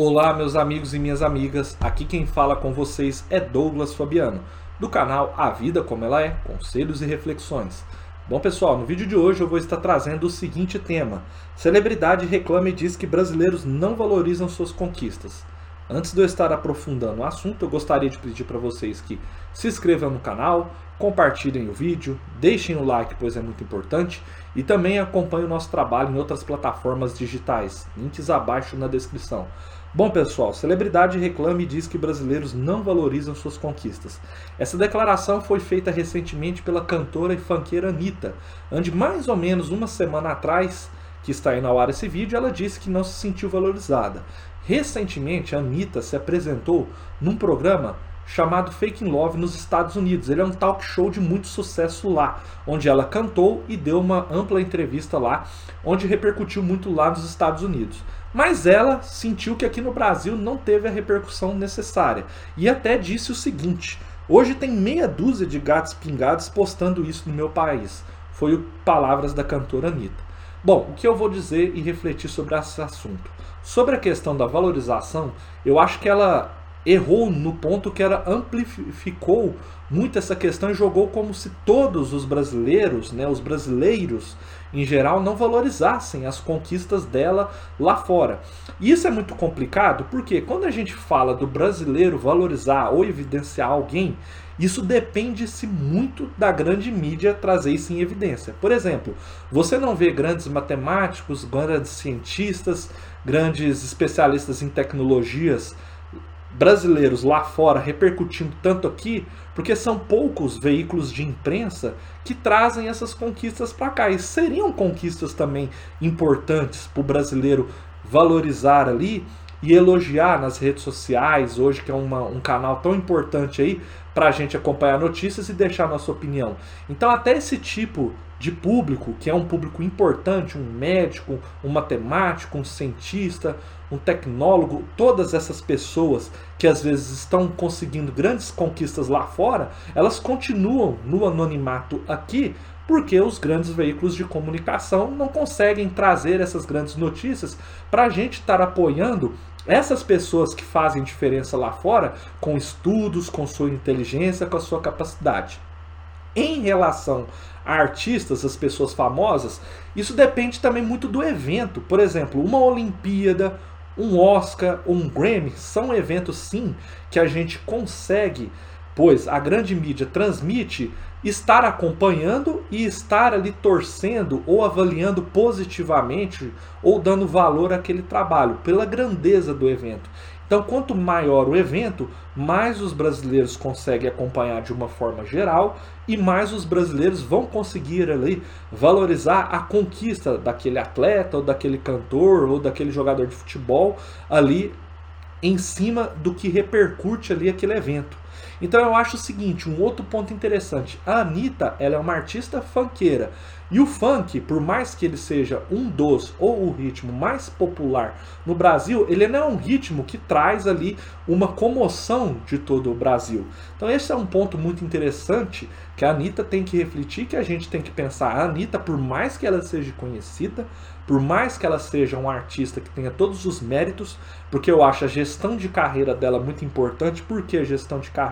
Olá, meus amigos e minhas amigas. Aqui quem fala com vocês é Douglas Fabiano, do canal A Vida Como Ela É Conselhos e Reflexões. Bom, pessoal, no vídeo de hoje eu vou estar trazendo o seguinte tema: Celebridade reclama e diz que brasileiros não valorizam suas conquistas. Antes de eu estar aprofundando o assunto, eu gostaria de pedir para vocês que se inscrevam no canal, compartilhem o vídeo, deixem o like, pois é muito importante, e também acompanhem o nosso trabalho em outras plataformas digitais, links abaixo na descrição. Bom, pessoal, celebridade reclama e diz que brasileiros não valorizam suas conquistas. Essa declaração foi feita recentemente pela cantora e funkeira Anitta, onde mais ou menos uma semana atrás, que está aí na hora esse vídeo, ela disse que não se sentiu valorizada. Recentemente, a Anitta se apresentou num programa chamado Fake in Love nos Estados Unidos. Ele é um talk show de muito sucesso lá, onde ela cantou e deu uma ampla entrevista lá, onde repercutiu muito lá nos Estados Unidos. Mas ela sentiu que aqui no Brasil não teve a repercussão necessária e até disse o seguinte: hoje tem meia dúzia de gatos pingados postando isso no meu país. Foi o palavras da cantora Anitta. Bom, o que eu vou dizer e refletir sobre esse assunto? Sobre a questão da valorização, eu acho que ela errou no ponto que ela amplificou muito essa questão e jogou como se todos os brasileiros, né, os brasileiros em geral, não valorizassem as conquistas dela lá fora. E isso é muito complicado porque quando a gente fala do brasileiro valorizar ou evidenciar alguém, isso depende-se muito da grande mídia trazer isso em evidência. Por exemplo, você não vê grandes matemáticos, grandes cientistas, grandes especialistas em tecnologias brasileiros lá fora repercutindo tanto aqui, porque são poucos veículos de imprensa que trazem essas conquistas para cá. E seriam conquistas também importantes para o brasileiro valorizar ali e elogiar nas redes sociais, hoje que é uma, um canal tão importante aí para a gente acompanhar notícias e deixar nossa opinião. Então, até esse tipo de público, que é um público importante, um médico, um matemático, um cientista, um tecnólogo, todas essas pessoas que às vezes estão conseguindo grandes conquistas lá fora, elas continuam no anonimato aqui porque os grandes veículos de comunicação não conseguem trazer essas grandes notícias para a gente estar apoiando essas pessoas que fazem diferença lá fora com estudos, com sua inteligência, com a sua capacidade. Em relação a artistas, as pessoas famosas, isso depende também muito do evento. Por exemplo, uma Olimpíada, um Oscar um Grammy são eventos sim que a gente consegue, pois a grande mídia transmite, estar acompanhando e estar ali torcendo ou avaliando positivamente ou dando valor àquele trabalho pela grandeza do evento. Então, quanto maior o evento, mais os brasileiros conseguem acompanhar de uma forma geral e mais os brasileiros vão conseguir ali valorizar a conquista daquele atleta ou daquele cantor ou daquele jogador de futebol ali em cima do que repercute ali aquele evento. Então eu acho o seguinte, um outro ponto interessante. A Anitta, ela é uma artista funkeira. E o funk, por mais que ele seja um dos ou o ritmo mais popular no Brasil, ele não é um ritmo que traz ali uma comoção de todo o Brasil. Então esse é um ponto muito interessante que a Anitta tem que refletir, que a gente tem que pensar. A Anitta, por mais que ela seja conhecida, por mais que ela seja uma artista que tenha todos os méritos, porque eu acho a gestão de carreira dela muito importante. Por que a gestão de carreira?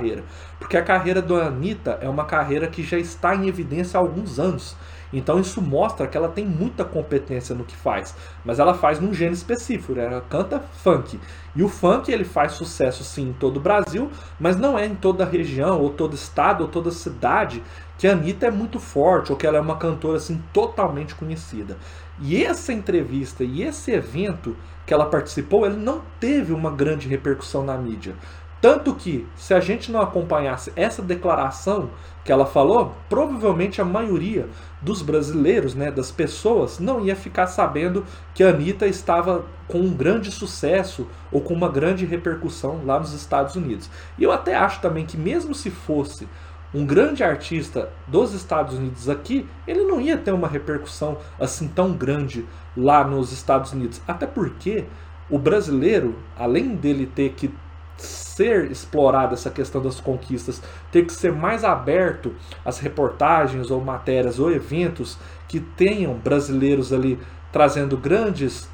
Porque a carreira da Anitta é uma carreira que já está em evidência há alguns anos. Então isso mostra que ela tem muita competência no que faz, mas ela faz num gênero específico, né? ela canta funk. E o funk ele faz sucesso sim em todo o Brasil, mas não é em toda região, ou todo estado, ou toda cidade que a Anitta é muito forte, ou que ela é uma cantora assim totalmente conhecida. E essa entrevista e esse evento que ela participou, ele não teve uma grande repercussão na mídia. Tanto que, se a gente não acompanhasse essa declaração que ela falou, provavelmente a maioria dos brasileiros, né, das pessoas, não ia ficar sabendo que a Anitta estava com um grande sucesso ou com uma grande repercussão lá nos Estados Unidos. E eu até acho também que, mesmo se fosse um grande artista dos Estados Unidos aqui, ele não ia ter uma repercussão assim tão grande lá nos Estados Unidos. Até porque o brasileiro, além dele ter que ser explorada essa questão das conquistas, ter que ser mais aberto às reportagens ou matérias ou eventos que tenham brasileiros ali trazendo grandes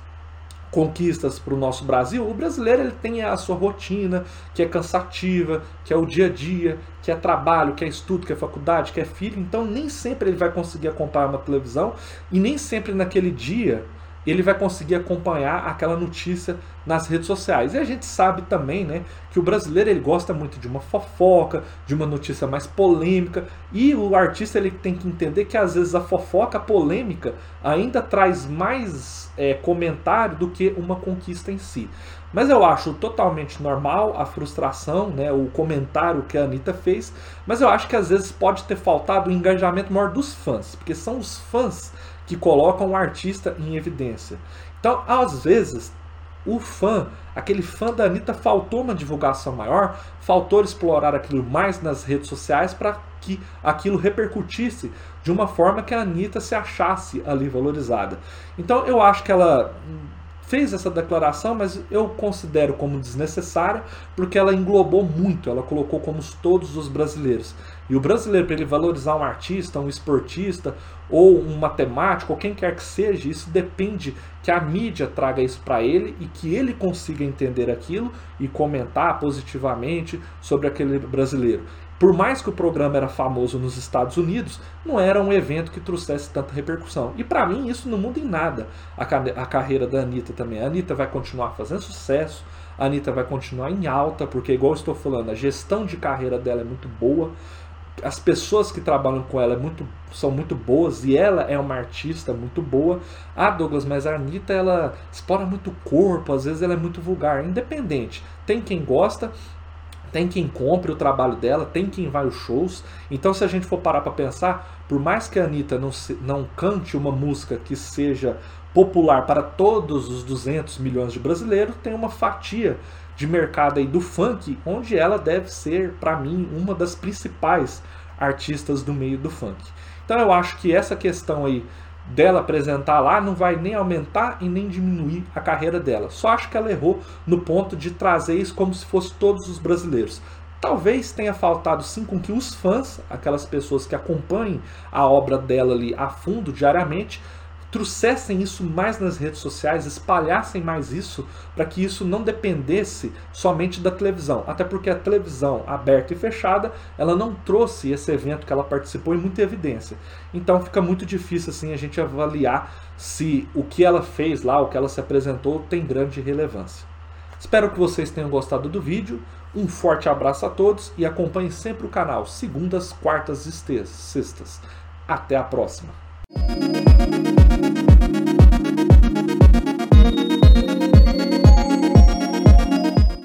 conquistas para o nosso Brasil, o brasileiro ele tem a sua rotina, que é cansativa, que é o dia a dia, que é trabalho, que é estudo, que é faculdade, que é filho, então nem sempre ele vai conseguir acompanhar uma televisão e nem sempre naquele dia ele vai conseguir acompanhar aquela notícia nas redes sociais. E a gente sabe também, né, que o brasileiro ele gosta muito de uma fofoca, de uma notícia mais polêmica, e o artista ele tem que entender que às vezes a fofoca, a polêmica, ainda traz mais é, comentário do que uma conquista em si. Mas eu acho totalmente normal a frustração, né, o comentário que a Anitta fez, mas eu acho que às vezes pode ter faltado o engajamento maior dos fãs, porque são os fãs que colocam o artista em evidência. Então, às vezes, o fã, aquele fã da Anitta, faltou uma divulgação maior, faltou explorar aquilo mais nas redes sociais para que aquilo repercutisse de uma forma que a Anitta se achasse ali valorizada. Então eu acho que ela fez essa declaração, mas eu considero como desnecessária, porque ela englobou muito, ela colocou como todos os brasileiros. E o brasileiro, para ele valorizar um artista, um esportista, ou um matemático, ou quem quer que seja, isso depende que a mídia traga isso para ele e que ele consiga entender aquilo e comentar positivamente sobre aquele brasileiro por mais que o programa era famoso nos Estados Unidos, não era um evento que trouxesse tanta repercussão. E para mim isso não muda em nada a, a carreira da Anitta também. A Anitta vai continuar fazendo sucesso, a Anitta vai continuar em alta, porque igual estou falando, a gestão de carreira dela é muito boa, as pessoas que trabalham com ela é muito, são muito boas e ela é uma artista muito boa. A Douglas, mas a Anitta, ela explora muito o corpo, às vezes ela é muito vulgar, independente. Tem quem gosta, tem quem compre o trabalho dela, tem quem vai aos shows. Então, se a gente for parar para pensar, por mais que a Anitta não, se, não cante uma música que seja popular para todos os 200 milhões de brasileiros, tem uma fatia de mercado aí do funk, onde ela deve ser, para mim, uma das principais artistas do meio do funk. Então eu acho que essa questão aí dela apresentar lá não vai nem aumentar e nem diminuir a carreira dela. Só acho que ela errou no ponto de trazer isso como se fosse todos os brasileiros. Talvez tenha faltado sim com que os fãs, aquelas pessoas que acompanhem a obra dela ali a fundo diariamente, trouxessem isso mais nas redes sociais, espalhassem mais isso, para que isso não dependesse somente da televisão. Até porque a televisão aberta e fechada, ela não trouxe esse evento que ela participou em muita evidência. Então fica muito difícil assim a gente avaliar se o que ela fez lá, o que ela se apresentou, tem grande relevância. Espero que vocês tenham gostado do vídeo. Um forte abraço a todos e acompanhe sempre o canal segundas, quartas e sextas. Até a próxima.